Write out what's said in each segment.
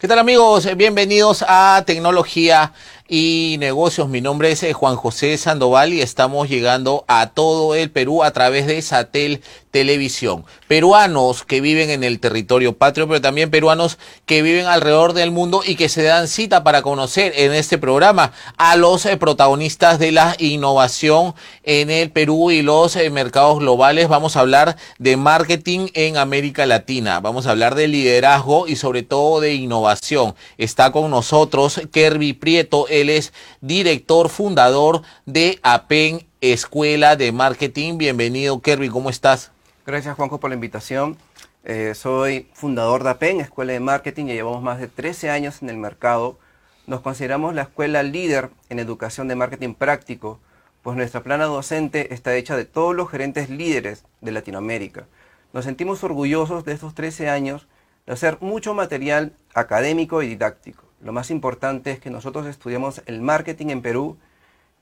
¿Qué tal amigos? Bienvenidos a Tecnología y Negocios. Mi nombre es eh, Juan José Sandoval y estamos llegando a todo el Perú a través de Satel Televisión. Peruanos que viven en el territorio patrio, pero también peruanos que viven alrededor del mundo y que se dan cita para conocer en este programa a los eh, protagonistas de la innovación en el Perú y los eh, mercados globales. Vamos a hablar de marketing en América Latina. Vamos a hablar de liderazgo y sobre todo de innovación. Está con nosotros Kerby Prieto él es director fundador de APEN Escuela de Marketing. Bienvenido, Kerby, ¿cómo estás? Gracias, Juanjo, por la invitación. Eh, soy fundador de APEN, Escuela de Marketing, y llevamos más de 13 años en el mercado. Nos consideramos la escuela líder en educación de marketing práctico, pues nuestra plana docente está hecha de todos los gerentes líderes de Latinoamérica. Nos sentimos orgullosos de estos 13 años de hacer mucho material académico y didáctico. Lo más importante es que nosotros estudiamos el marketing en Perú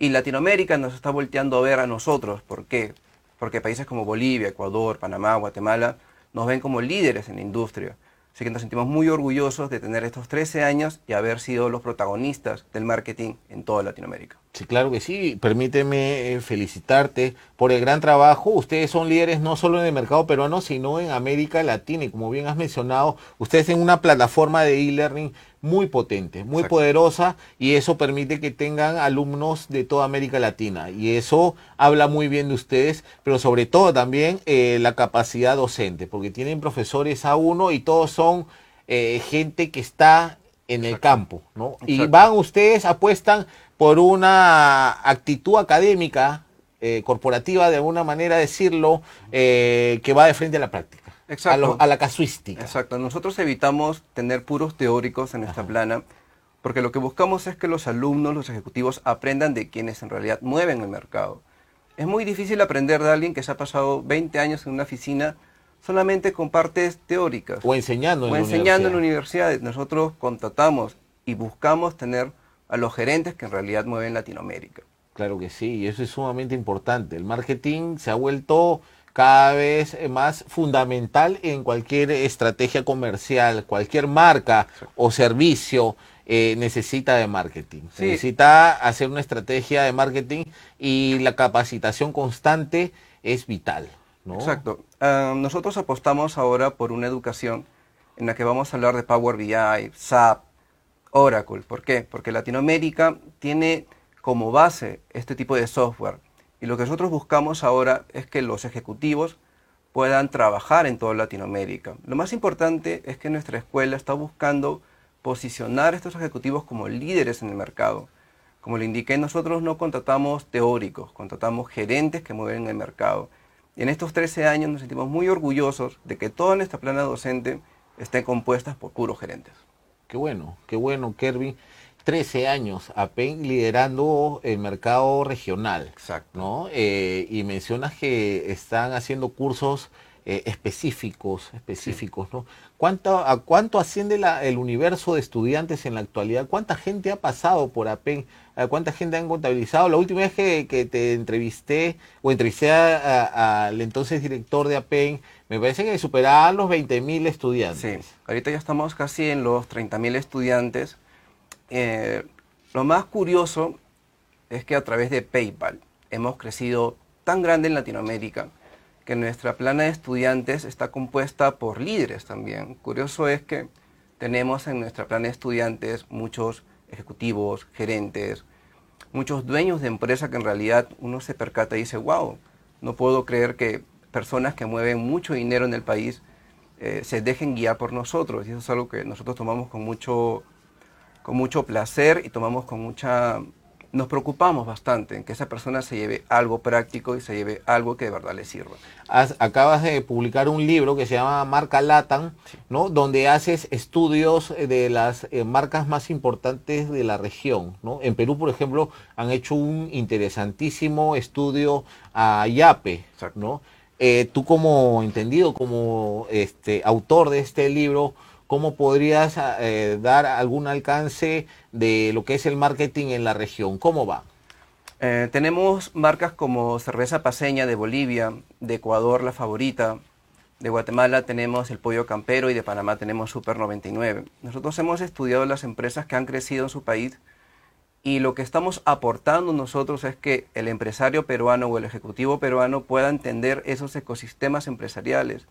y Latinoamérica nos está volteando a ver a nosotros. ¿Por qué? Porque países como Bolivia, Ecuador, Panamá, Guatemala nos ven como líderes en la industria. Así que nos sentimos muy orgullosos de tener estos 13 años y haber sido los protagonistas del marketing en toda Latinoamérica. Sí, claro que sí. Permíteme eh, felicitarte por el gran trabajo. Ustedes son líderes no solo en el mercado peruano, sino en América Latina. Y como bien has mencionado, ustedes tienen una plataforma de e-learning muy potente, muy poderosa y eso permite que tengan alumnos de toda América Latina y eso habla muy bien de ustedes, pero sobre todo también eh, la capacidad docente, porque tienen profesores a uno y todos son eh, gente que está en el campo, ¿no? Y van ustedes, apuestan por una actitud académica, eh, corporativa, de alguna manera decirlo, que va de frente a la práctica. Exacto. A, la casuística. Exacto. Nosotros evitamos tener puros teóricos en esta plana, porque lo que buscamos es que los alumnos, los ejecutivos, aprendan de quienes en realidad mueven el mercado. Es muy difícil aprender de alguien que se ha pasado 20 años en una oficina solamente con partes teóricas. O enseñando en O enseñando en universidades. Nosotros contratamos y buscamos tener a los gerentes que en realidad mueven Latinoamérica. Claro que sí, y eso es sumamente importante. El marketing se ha vuelto cada vez más fundamental en cualquier estrategia comercial, cualquier marca o servicio eh, necesita de marketing. Necesita hacer una estrategia de marketing y la capacitación constante es vital. Exacto. Ah, nosotros apostamos ahora por una educación en la que vamos a hablar de Power BI, SAP, Oracle. ¿Por qué? Porque Latinoamérica tiene como base este tipo de software y lo que nosotros buscamos ahora es que los ejecutivos puedan trabajar en toda Latinoamérica. Lo más importante es que nuestra escuela está buscando posicionar a estos ejecutivos como líderes en el mercado. Como le indiqué, nosotros no contratamos teóricos, contratamos gerentes que mueven el mercado. Y en estos 13 años nos sentimos muy orgullosos de que toda nuestra plana docente esté compuesta por puros gerentes. Qué bueno, qué bueno, Kerby. 13 años APEN liderando el mercado regional. Exacto. ¿no? Eh, y mencionas que están haciendo cursos eh, específicos, específicos, ¿no? ¿Cuánto, ¿A cuánto asciende el universo de estudiantes en la actualidad? ¿Cuánta gente ha pasado por APEN? ¿Cuánta gente han contabilizado? La última vez que, te entrevisté o entrevisté al entonces director de APEN, me parece que superaban los 20.000 estudiantes. Sí, ahorita ya estamos casi en los 30.000 estudiantes eh, lo más curioso es que a través de PayPal hemos crecido tan grande en Latinoamérica que nuestra plana de estudiantes está compuesta por líderes también. Curioso es que tenemos en nuestra plana de estudiantes muchos ejecutivos, gerentes, muchos dueños de empresa que en realidad uno se percata y dice, wow, no puedo creer que personas que mueven mucho dinero en el país eh, se dejen guiar por nosotros. Y eso es algo que nosotros tomamos con mucho con mucho placer y tomamos con mucha... Nos preocupamos bastante en que esa persona se lleve algo práctico y se lleve algo que de verdad le sirva. acabas de publicar un libro que se llama Marca Latam, ¿no? Donde haces estudios de las eh, marcas más importantes de la región, ¿no? En Perú, por ejemplo, han hecho un interesantísimo estudio a Yape, ¿no? Eh, tú como entendido, como este autor de este libro, ¿cómo podrías eh, dar algún alcance de lo que es el marketing en la región? ¿Cómo va? Eh, tenemos marcas como Cerveza Paseña de Bolivia, de Ecuador La Favorita, De Guatemala tenemos el Pollo Campero y de Panamá tenemos Super 99. Nosotros hemos estudiado las empresas que han crecido en su país y lo que estamos aportando nosotros es que el empresario peruano o el ejecutivo peruano pueda entender esos ecosistemas empresariales.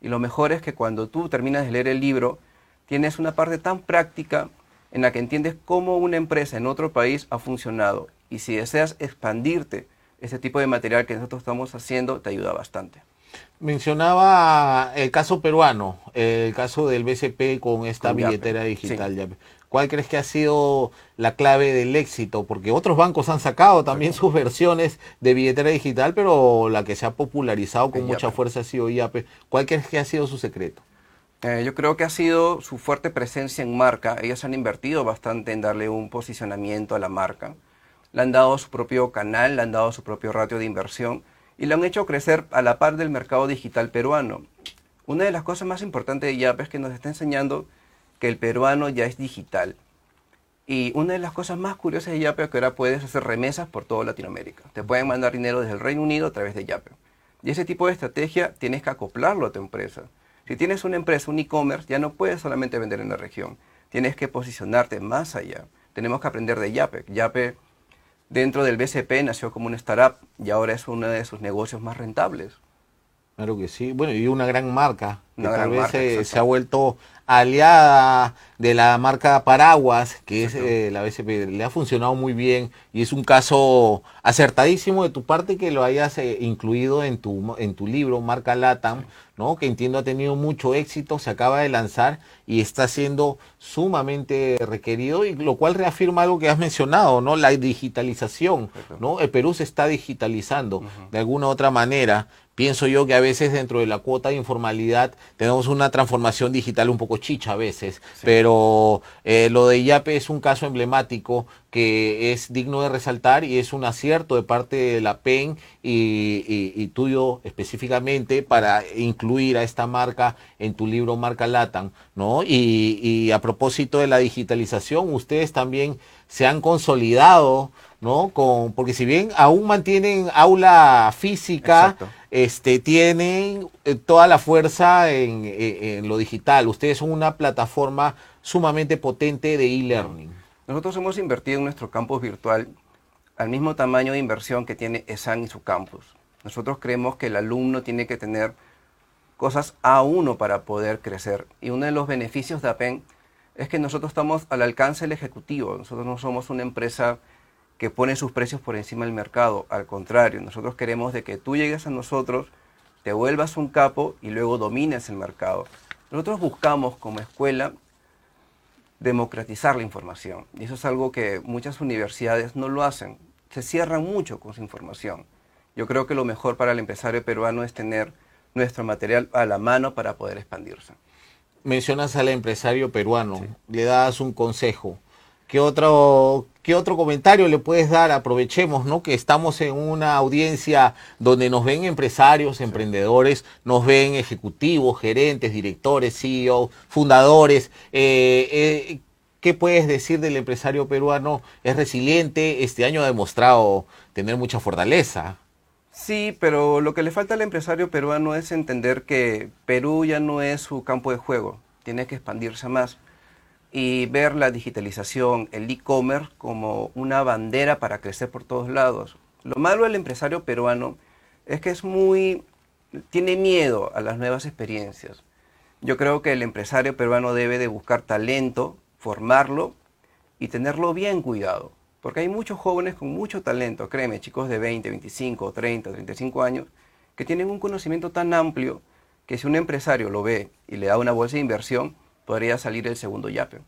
Y lo mejor es que cuando tú terminas de leer el libro, tienes una parte tan práctica en la que entiendes cómo una empresa en otro país ha funcionado. Y si deseas expandirte, ese tipo de material que nosotros estamos haciendo te ayuda bastante. Mencionaba el caso peruano, el caso del BCP con esta billetera digital. ¿Cuál crees que ha sido la clave del éxito? Porque otros bancos han sacado también sus versiones de billetera digital, pero la que se ha popularizado con mucha fuerza ha sido IAP. ¿Cuál crees que ha sido su secreto? Eh, yo creo que ha sido su fuerte presencia en marca. Ellos han invertido bastante en darle un posicionamiento a la marca. Le han dado su propio canal, le han dado su propio ratio de inversión y lo han hecho crecer a la par del mercado digital peruano. Una de las cosas más importantes de IAP es que nos está enseñando que el peruano ya es digital. Y una de las cosas más curiosas de Yape es que ahora puedes hacer remesas por toda Latinoamérica. Te pueden mandar dinero desde el Reino Unido a través de Yape. Y ese tipo de estrategia tienes que acoplarlo a tu empresa. Si tienes una empresa, un e-commerce, ya no puedes solamente vender en la región. Tienes que posicionarte más allá. Tenemos que aprender de Yape. Yape dentro del BCP nació como una startup y ahora es uno de sus negocios más rentables. Claro que sí. Bueno, y una gran marca. Que tal vez se, ha vuelto aliada de la marca Paraguas, que es eh, la BCP. Le ha funcionado muy bien y es un caso acertadísimo de tu parte que lo hayas eh, incluido en tu, en tu libro, Marca Latam, ¿no? que entiendo ha tenido mucho éxito, se acaba de lanzar y está siendo sumamente requerido, y lo cual reafirma algo que has mencionado, ¿no? la digitalización. ¿no? El Perú se está digitalizando de alguna u otra manera Pienso yo que a veces dentro de la cuota de informalidad tenemos una transformación digital un poco chicha a veces, pero eh, lo de IAPE es un caso emblemático que es digno de resaltar y es un acierto de parte de la PEN y, tuyo específicamente para incluir a esta marca en tu libro Marca Latam, ¿no? Y, y a propósito de la digitalización, ustedes también se han consolidado ¿no? Con, porque si bien aún mantienen aula física, este, tienen eh, toda la fuerza en, lo digital. Ustedes son una plataforma sumamente potente de e-learning. Nosotros hemos invertido en nuestro campus virtual al mismo tamaño de inversión que tiene ESAN y su campus. Nosotros creemos que el alumno tiene que tener cosas a uno para poder crecer. Y uno de los beneficios de APEN es que nosotros estamos al alcance del ejecutivo. Nosotros no somos una empresa que pone sus precios por encima del mercado. Al contrario, nosotros queremos de que tú llegues a nosotros, te vuelvas un capo y luego domines el mercado. Nosotros buscamos como escuela democratizar la información. Y eso es algo que muchas universidades no lo hacen. Se cierran mucho con su información. Yo creo que lo mejor para el empresario peruano es tener nuestro material a la mano para poder expandirse. Mencionas al empresario peruano, le das un consejo. ¿Qué otro, ¿Qué otro comentario le puedes dar? Aprovechemos, ¿no? Que estamos en una audiencia donde nos ven empresarios, emprendedores, nos ven ejecutivos, gerentes, directores, CEO, fundadores. Eh, eh, ¿Qué puedes decir del empresario peruano? Es resiliente, este año ha demostrado tener mucha fortaleza. Sí, pero lo que le falta al empresario peruano es entender que Perú ya no es su campo de juego, tiene que expandirse más y ver la digitalización, el e-commerce como una bandera para crecer por todos lados. Lo malo del empresario peruano es que es muy tiene miedo a las nuevas experiencias. Yo creo que el empresario peruano debe de buscar talento, formarlo y tenerlo bien cuidado, porque hay muchos jóvenes con mucho talento, créeme, chicos de 20, 25, 30, 35 años que tienen un conocimiento tan amplio que si un empresario lo ve y le da una bolsa de inversión, podría salir el segundo yape.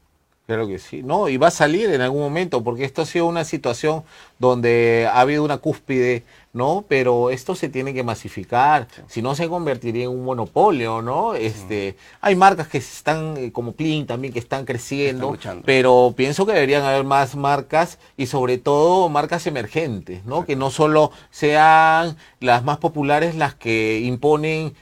Claro que sí, no, y va a salir en algún momento, porque esto ha sido una situación donde ha habido una cúspide, ¿no? Pero esto se tiene que masificar, si no se convertiría en un monopolio, ¿no? Este, hay marcas que están, eh, como Plin también, que están creciendo, pero pienso que deberían haber más marcas y sobre todo marcas emergentes, ¿no? Que no solo sean las más populares las que imponen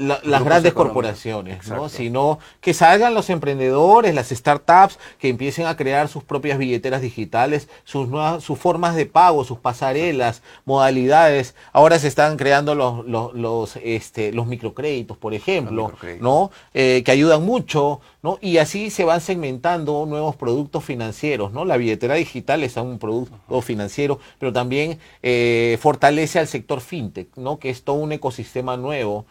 las grandes corporaciones, ¿no? sino que salgan los emprendedores, las startups, que empiecen a crear sus propias billeteras digitales, sus nuevas, sus formas de pago, sus pasarelas, modalidades. Ahora se están creando los, los, los, este, los microcréditos, por ejemplo, ¿no? Eh, que ayudan mucho, ¿no? Y así se van segmentando nuevos productos financieros, ¿no? La billetera digital es un producto financiero, pero también eh, fortalece al sector fintech, ¿no? Que es todo un ecosistema nuevo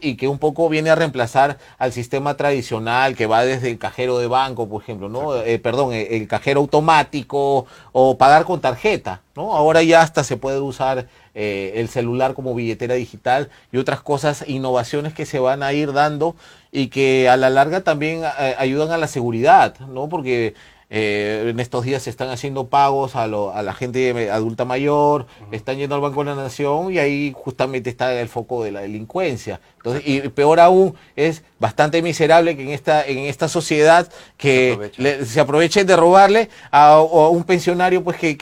y que un poco viene a reemplazar al sistema tradicional que va desde el cajero de banco, por ejemplo, ¿no? Eh, perdón, eh, el, cajero automático o pagar con tarjeta, ¿no? Ahora ya hasta se puede usar eh, el celular como billetera digital y otras cosas, innovaciones que se van a ir dando y que a la larga también ayudan a la seguridad, ¿no? Porque eh, en estos días se están haciendo pagos a, la gente adulta mayor, están yendo al Banco de la Nación y ahí justamente está el foco de la delincuencia. Entonces, y peor aún, es bastante miserable que en esta, en esta sociedad que se, aprovechen de robarle a, un pensionario pues que,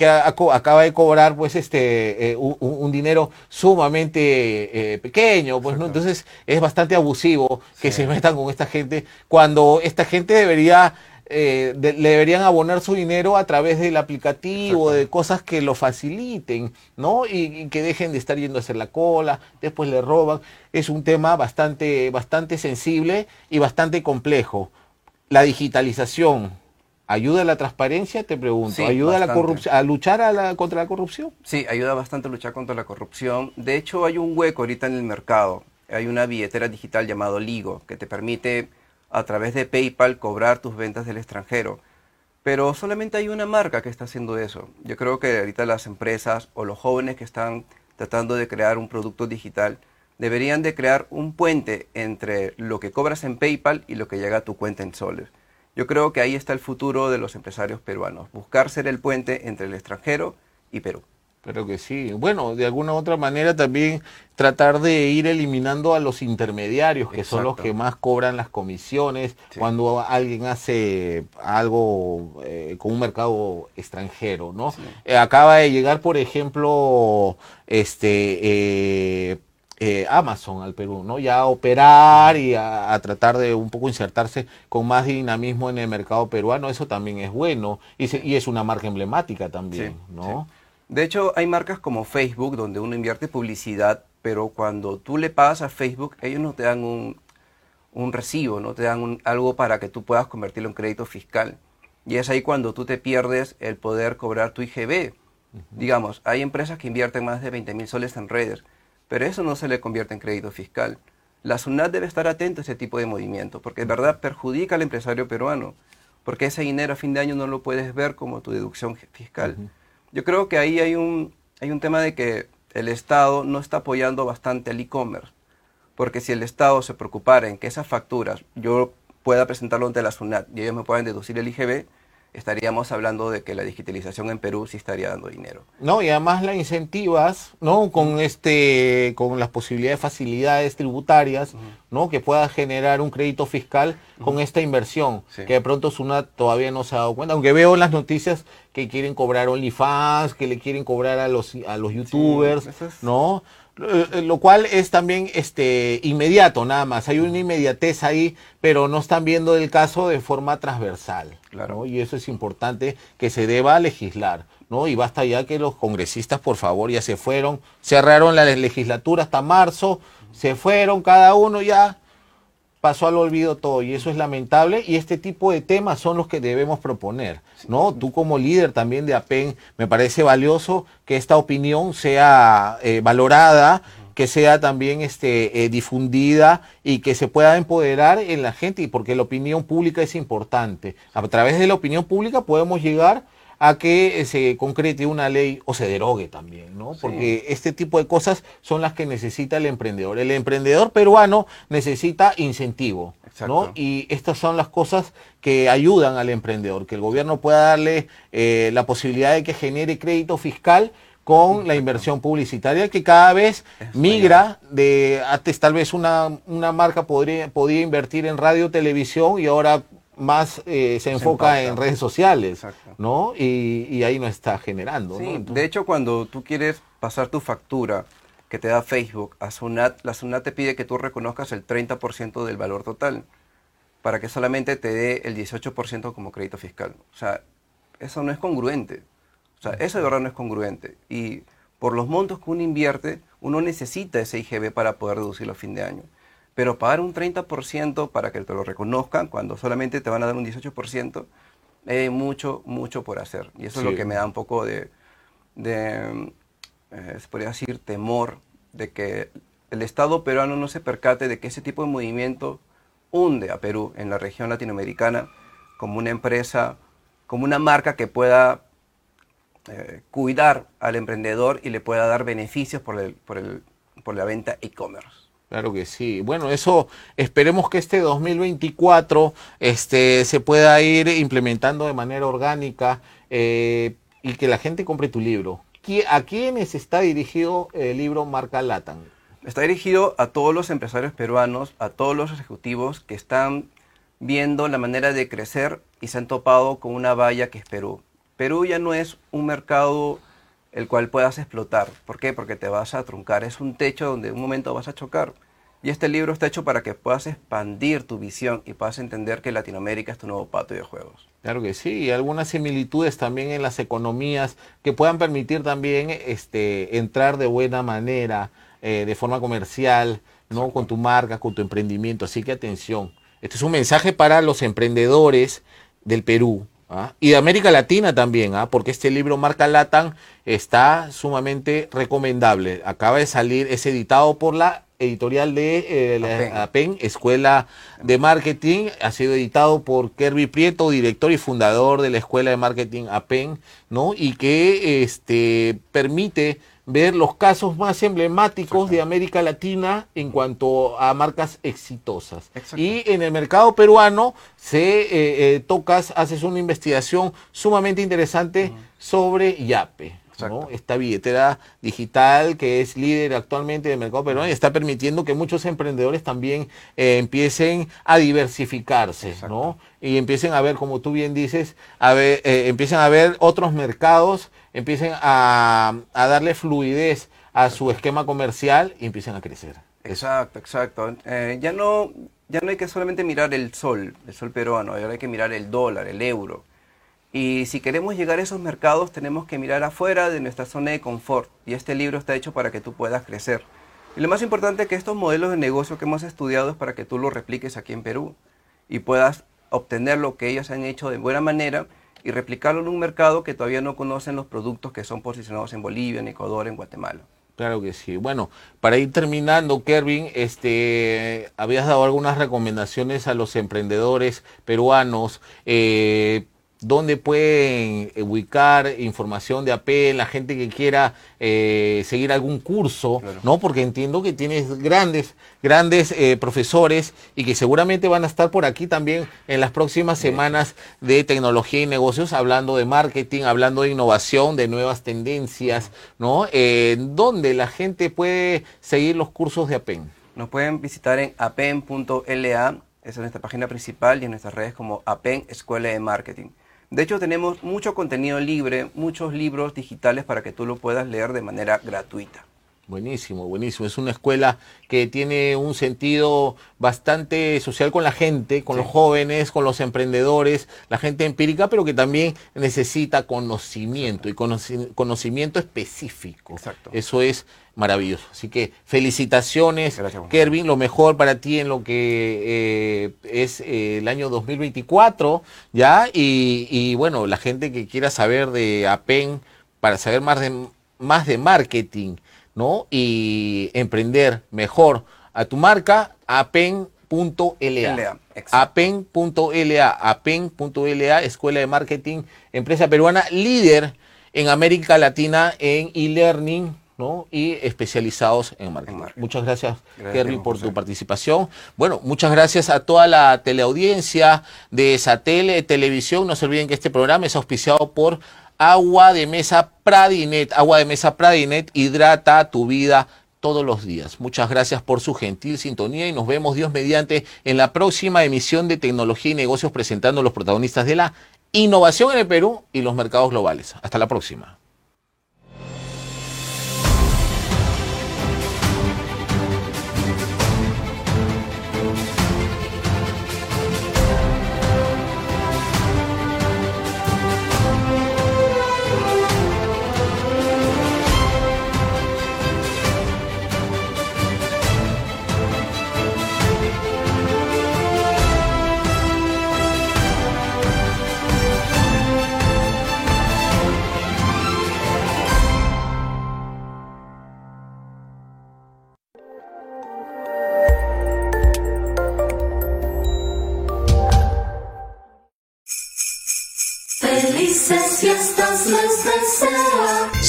acaba de cobrar pues este eh, un, dinero sumamente eh, pequeño, pues no, entonces es bastante abusivo que se metan con esta gente cuando esta gente debería eh, le deberían abonar su dinero a través del aplicativo, de cosas que lo faciliten, ¿no? Y, que dejen de estar yendo a hacer la cola, después le roban. Es un tema bastante, bastante sensible y bastante complejo. La digitalización, ¿Ayuda a la transparencia? Te pregunto. ¿Ayuda a, la a luchar a contra la corrupción? Sí, ayuda bastante a luchar contra la corrupción. De hecho, hay un hueco ahorita en el mercado. Hay una billetera digital llamado Ligo que te permite a través de PayPal cobrar tus ventas del extranjero. Pero solamente hay una marca que está haciendo eso. Yo creo que ahorita las empresas o los jóvenes que están tratando de crear un producto digital deberían de crear un puente entre lo que cobras en PayPal y lo que llega a tu cuenta en soles. Yo creo que ahí está el futuro de los empresarios peruanos, buscar ser el puente entre el extranjero y Perú. Pero que sí. Bueno, de alguna u otra manera también tratar de ir eliminando a los intermediarios, que son los que más cobran las comisiones cuando alguien hace algo eh, con un mercado extranjero, ¿no? Eh, acaba de llegar, por ejemplo, este eh, Amazon al Perú, ¿no? Ya a operar y a, tratar de un poco insertarse con más dinamismo en el mercado peruano, eso también es bueno y, y es una marca emblemática también, ¿no? De hecho, hay marcas como Facebook donde uno invierte publicidad, pero cuando tú le pagas a Facebook, ellos no te dan un, recibo, no te dan algo para que tú puedas convertirlo en crédito fiscal. Y es ahí cuando tú te pierdes el poder cobrar tu IGB. Digamos, hay empresas que invierten más de 20 mil soles en redes, pero eso no se le convierte en crédito fiscal. La SUNAT debe estar atenta a ese tipo de movimiento, porque de verdad perjudica al empresario peruano, porque ese dinero a fin de año no lo puedes ver como tu deducción fiscal. Yo creo que ahí hay un, hay un tema de que el Estado no está apoyando bastante el e-commerce. Porque si el Estado se preocupara en que esas facturas yo pueda presentarlo ante la SUNAT y ellos me puedan deducir el IGB, estaríamos hablando de que la digitalización en Perú sí estaría dando dinero. No, y además la incentivas, ¿no? Con este, con las posibilidades de facilidades tributarias, ¿no? Que pueda generar un crédito fiscal con esta inversión, que de pronto Sunat todavía no se ha dado cuenta, aunque veo en las noticias que quieren cobrar OnlyFans, que le quieren cobrar a los a los youtubers, ¿no? Eh, lo cual es también este inmediato nada más. Hay una inmediatez ahí pero no están viendo el caso de forma transversal claro. y eso es importante que se deba legislar no y basta ya que los congresistas por favor ya se fueron cerraron la legislatura hasta marzo se fueron cada uno ya pasó al olvido todo y eso es lamentable y este tipo de temas son los que debemos proponer, ¿no? Tú como líder también de APEN me parece valioso que esta opinión sea eh, valorada, que sea también este, eh, difundida y que se pueda empoderar en la gente y porque la opinión pública es importante. A través de la opinión pública podemos llegar a que eh, se concrete una ley o se derogue también, ¿no? Porque este tipo de cosas son las que necesita el emprendedor. El emprendedor peruano necesita incentivo, ¿no? Y estas son las cosas que ayudan al emprendedor, que el gobierno pueda darle eh, la posibilidad de que genere crédito fiscal con la inversión publicitaria que cada vez migra de antes tal vez una, una marca podría, podía invertir en radio, televisión y ahora más eh, se, enfoca en redes sociales, ¿no? Y, ahí no está generando. De hecho, cuando tú quieres pasar tu factura que te da Facebook a SUNAT, la SUNAT te pide que tú reconozcas el 30% del valor total para que solamente te dé el 18% como crédito fiscal. O sea, eso no es congruente. O sea, eso de verdad no es congruente. Y por los montos que uno invierte, uno necesita ese IGB para poder deducirlo a fin de año. Pero pagar un 30% para que te lo reconozcan cuando solamente te van a dar un 18%, hay mucho, mucho por hacer. Y eso es lo que me da un poco de, de eh, se podría decir, temor de que el Estado peruano no se percate de que ese tipo de movimiento hunde a Perú en la región latinoamericana como una empresa, como una marca que pueda eh, cuidar al emprendedor y le pueda dar beneficios por, el, por, el, por la venta e-commerce. Claro que sí. Bueno, eso esperemos que este 2024 este, se pueda ir implementando de manera orgánica eh, y que la gente compre tu libro. ¿A quiénes está dirigido el libro Marca Latam? Está dirigido a todos los empresarios peruanos, a todos los ejecutivos que están viendo la manera de crecer y se han topado con una valla que es Perú. Perú ya no es un mercado el cual puedas explotar. ¿Por qué? Porque te vas a truncar. Es un techo donde en un momento vas a chocar. Y este libro está hecho para que puedas expandir tu visión y puedas entender que Latinoamérica es tu nuevo patio de juegos. Claro que sí, y algunas similitudes también en las economías que puedan permitir también este, entrar de buena manera, eh, de forma comercial, ¿no? con tu marca, con tu emprendimiento. Así que atención, este es un mensaje para los emprendedores del Perú, ¿ah? y de América Latina también, ¿ah? porque este libro Marca Latam está sumamente recomendable. Acaba de salir, es editado por la editorial de eh, la APEN, Escuela de Marketing, ha sido editado por Kerby Prieto, director y fundador de la Escuela de Marketing APEN, ¿no? Y que este permite ver los casos más emblemáticos de América Latina en cuanto a marcas exitosas. Y en el mercado peruano se eh, eh, tocas, haces una investigación sumamente interesante sobre Yape. Esta billetera digital que es líder actualmente del mercado peruano y está permitiendo que muchos emprendedores también eh, empiecen a diversificarse, ¿no? Y empiecen a ver, como tú bien dices, a ver, eh, empiecen a ver otros mercados, empiecen a, darle fluidez a su esquema comercial y empiecen a crecer. Exacto, exacto. Eh, ya, no, ya no hay que solamente mirar el sol, el sol peruano, ahora hay que mirar el dólar, el euro y si queremos llegar a esos mercados, tenemos que mirar afuera de nuestra zona de confort. Y este libro está hecho para que tú puedas crecer. Y lo más importante es que estos modelos de negocio que hemos estudiado es para que tú los repliques aquí en Perú y puedas obtener lo que ellos han hecho de buena manera y replicarlo en un mercado que todavía no conocen los productos que son posicionados en Bolivia, en Ecuador, en Guatemala. Claro que sí. Bueno, para ir terminando, Kervin, este, habías dado algunas recomendaciones a los emprendedores peruanos. Eh, dónde pueden eh, ubicar información de AP, la gente que quiera eh, seguir algún curso, ¿no? Porque entiendo que tienes grandes, grandes eh, profesores y que seguramente van a estar por aquí también en las próximas semanas de tecnología y negocios, hablando de marketing, hablando de innovación, de nuevas tendencias, ¿no? ¿Dónde la gente puede seguir los cursos de APEN? Nos pueden visitar en apen.la, esa es nuestra página principal y en nuestras redes como APEN Escuela de Marketing. De hecho, tenemos mucho contenido libre, muchos libros digitales para que tú lo puedas leer de manera gratuita. Buenísimo, buenísimo. Es una escuela que tiene un sentido bastante social con la gente, con los jóvenes, con los emprendedores, la gente empírica, pero que también necesita conocimiento y conocimiento específico. Exacto. Eso es maravilloso. Así que felicitaciones, Kervin, lo mejor para ti en lo que eh, es eh, el año 2024, ¿ya? Y, y, bueno, la gente que quiera saber de APEN, para saber más de, más de marketing, ¿no? Y emprender mejor a tu marca, apen.la. Apen.la, apen.la, Escuela de Marketing, empresa peruana líder en América Latina en e-learning, ¿no? y especializados en marketing. Muchas gracias, gracias por tu participación. Bueno, muchas gracias a toda la teleaudiencia de Satele Televisión. No se olviden que este programa es auspiciado por Agua de mesa Pradinet. Agua de mesa Pradinet hidrata tu vida todos los días. Muchas gracias por su gentil sintonía y nos vemos Dios mediante en la próxima emisión de Tecnología y Negocios presentando los protagonistas de la innovación en el Perú y los mercados globales. Hasta la próxima.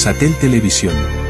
Satel Televisión.